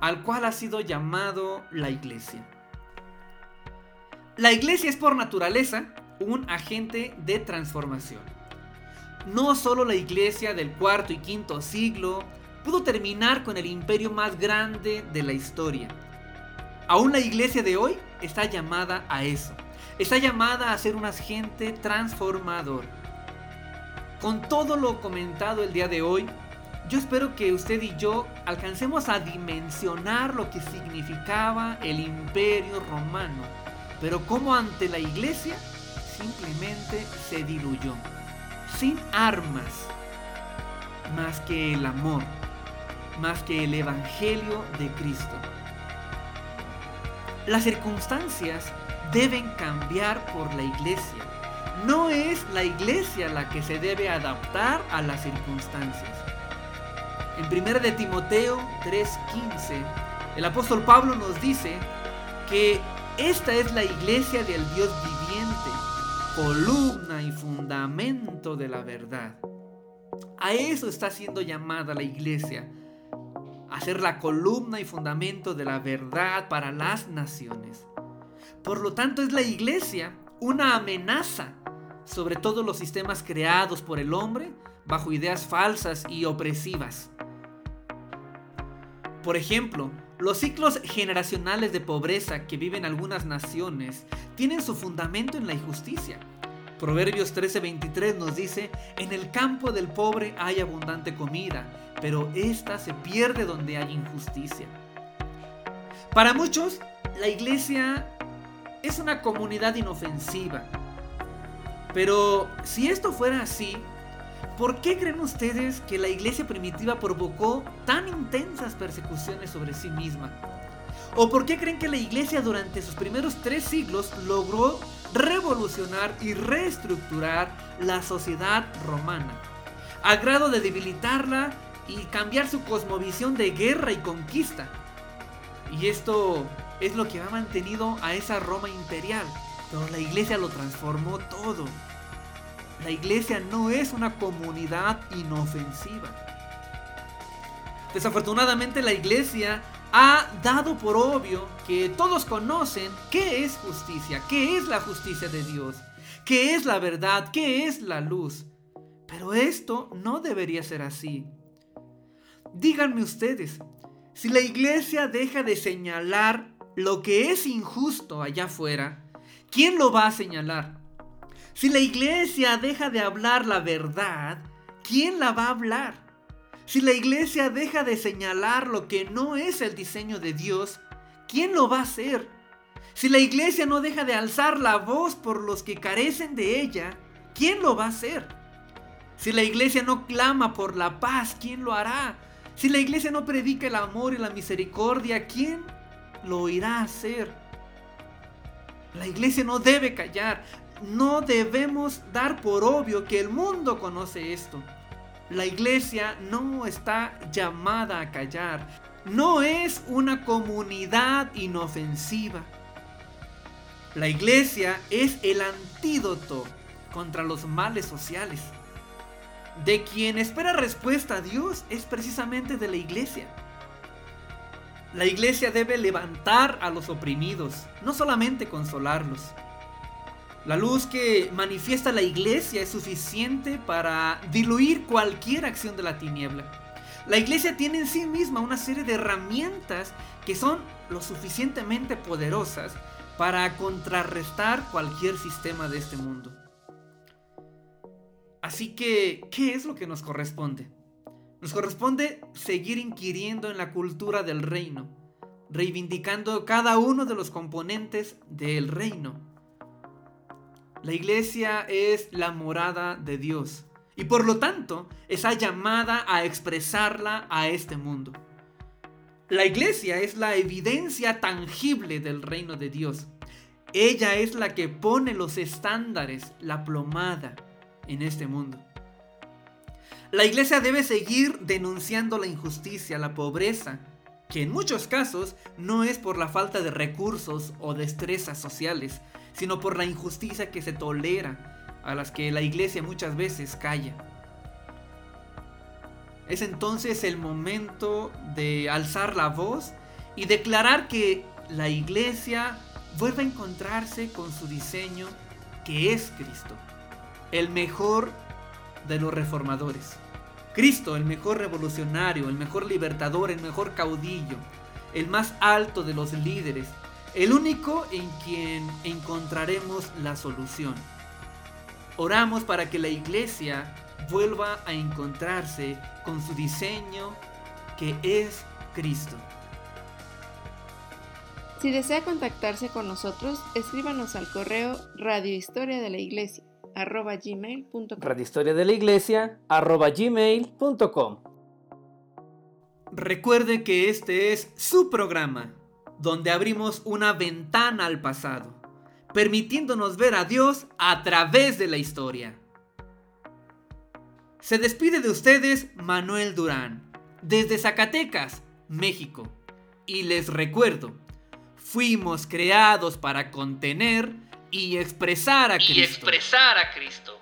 al cual ha sido llamado la iglesia. La iglesia es por naturaleza un agente de transformación. No solo la iglesia del cuarto y quinto siglo pudo terminar con el imperio más grande de la historia. Aún la iglesia de hoy está llamada a eso. Está llamada a ser un agente transformador. Con todo lo comentado el día de hoy, yo espero que usted y yo alcancemos a dimensionar lo que significaba el imperio romano, pero como ante la iglesia simplemente se diluyó, sin armas, más que el amor, más que el Evangelio de Cristo. Las circunstancias deben cambiar por la iglesia. No es la iglesia la que se debe adaptar a las circunstancias. En 1 de Timoteo 3:15, el apóstol Pablo nos dice que esta es la iglesia del Dios viviente, columna y fundamento de la verdad. A eso está siendo llamada la iglesia, a ser la columna y fundamento de la verdad para las naciones. Por lo tanto, es la iglesia una amenaza sobre todos los sistemas creados por el hombre bajo ideas falsas y opresivas. Por ejemplo, los ciclos generacionales de pobreza que viven algunas naciones tienen su fundamento en la injusticia. Proverbios 13:23 nos dice, en el campo del pobre hay abundante comida, pero ésta se pierde donde hay injusticia. Para muchos, la iglesia es una comunidad inofensiva. Pero si esto fuera así, ¿por qué creen ustedes que la iglesia primitiva provocó tan intensas persecuciones sobre sí misma? ¿O por qué creen que la iglesia durante sus primeros tres siglos logró revolucionar y reestructurar la sociedad romana? A grado de debilitarla y cambiar su cosmovisión de guerra y conquista. Y esto es lo que ha mantenido a esa Roma imperial. Pero la iglesia lo transformó todo. La iglesia no es una comunidad inofensiva. Desafortunadamente la iglesia ha dado por obvio que todos conocen qué es justicia, qué es la justicia de Dios, qué es la verdad, qué es la luz. Pero esto no debería ser así. Díganme ustedes, si la iglesia deja de señalar lo que es injusto allá afuera, ¿quién lo va a señalar? Si la iglesia deja de hablar la verdad, ¿quién la va a hablar? Si la iglesia deja de señalar lo que no es el diseño de Dios, ¿quién lo va a hacer? Si la iglesia no deja de alzar la voz por los que carecen de ella, ¿quién lo va a hacer? Si la iglesia no clama por la paz, ¿quién lo hará? Si la iglesia no predica el amor y la misericordia, ¿quién lo irá a hacer. La iglesia no debe callar. No debemos dar por obvio que el mundo conoce esto. La iglesia no está llamada a callar. No es una comunidad inofensiva. La iglesia es el antídoto contra los males sociales. De quien espera respuesta a Dios es precisamente de la iglesia. La iglesia debe levantar a los oprimidos, no solamente consolarlos. La luz que manifiesta la iglesia es suficiente para diluir cualquier acción de la tiniebla. La iglesia tiene en sí misma una serie de herramientas que son lo suficientemente poderosas para contrarrestar cualquier sistema de este mundo. Así que, ¿qué es lo que nos corresponde? Nos corresponde seguir inquiriendo en la cultura del reino, reivindicando cada uno de los componentes del reino. La iglesia es la morada de Dios y por lo tanto está llamada a expresarla a este mundo. La iglesia es la evidencia tangible del reino de Dios. Ella es la que pone los estándares, la plomada en este mundo. La iglesia debe seguir denunciando la injusticia, la pobreza, que en muchos casos no es por la falta de recursos o destrezas sociales, sino por la injusticia que se tolera, a las que la iglesia muchas veces calla. Es entonces el momento de alzar la voz y declarar que la iglesia vuelve a encontrarse con su diseño que es Cristo, el mejor de los reformadores. Cristo, el mejor revolucionario, el mejor libertador, el mejor caudillo, el más alto de los líderes, el único en quien encontraremos la solución. Oramos para que la iglesia vuelva a encontrarse con su diseño que es Cristo.
Si desea contactarse con nosotros, escríbanos al correo Radio Historia de la Iglesia arroba gmail.com.
Radiohistoria de la Iglesia arroba gmail.com. Recuerde que este es su programa, donde abrimos una ventana al pasado, permitiéndonos ver a Dios a través de la historia. Se despide de ustedes Manuel Durán. desde Zacatecas, México. Y les recuerdo, fuimos creados para contener y expresar a Cristo.
Y expresar a Cristo.